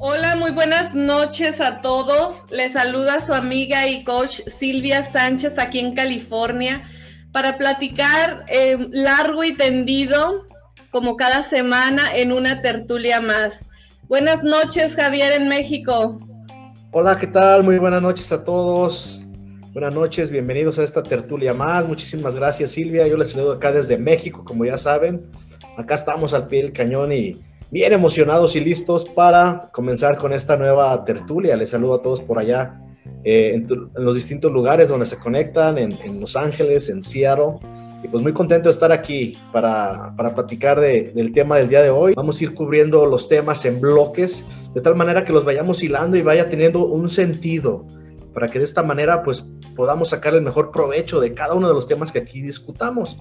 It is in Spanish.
Muy buenas noches a todos. Les saluda su amiga y coach Silvia Sánchez aquí en California para platicar eh, largo y tendido, como cada semana, en una tertulia más. Buenas noches, Javier, en México. Hola, ¿qué tal? Muy buenas noches a todos. Buenas noches, bienvenidos a esta tertulia más. Muchísimas gracias, Silvia. Yo les saludo acá desde México, como ya saben. Acá estamos al pie del cañón y bien emocionados y listos para comenzar con esta nueva tertulia. Les saludo a todos por allá eh, en, los distintos lugares donde se conectan, en, Los Ángeles, en Seattle. Y pues muy contento de estar aquí para, para platicar del tema del día de hoy. Vamos a ir cubriendo los temas en bloques, de tal manera que los vayamos hilando y vaya teniendo un sentido, para que de esta manera pues podamos sacar el mejor provecho de cada uno de los temas que aquí discutamos.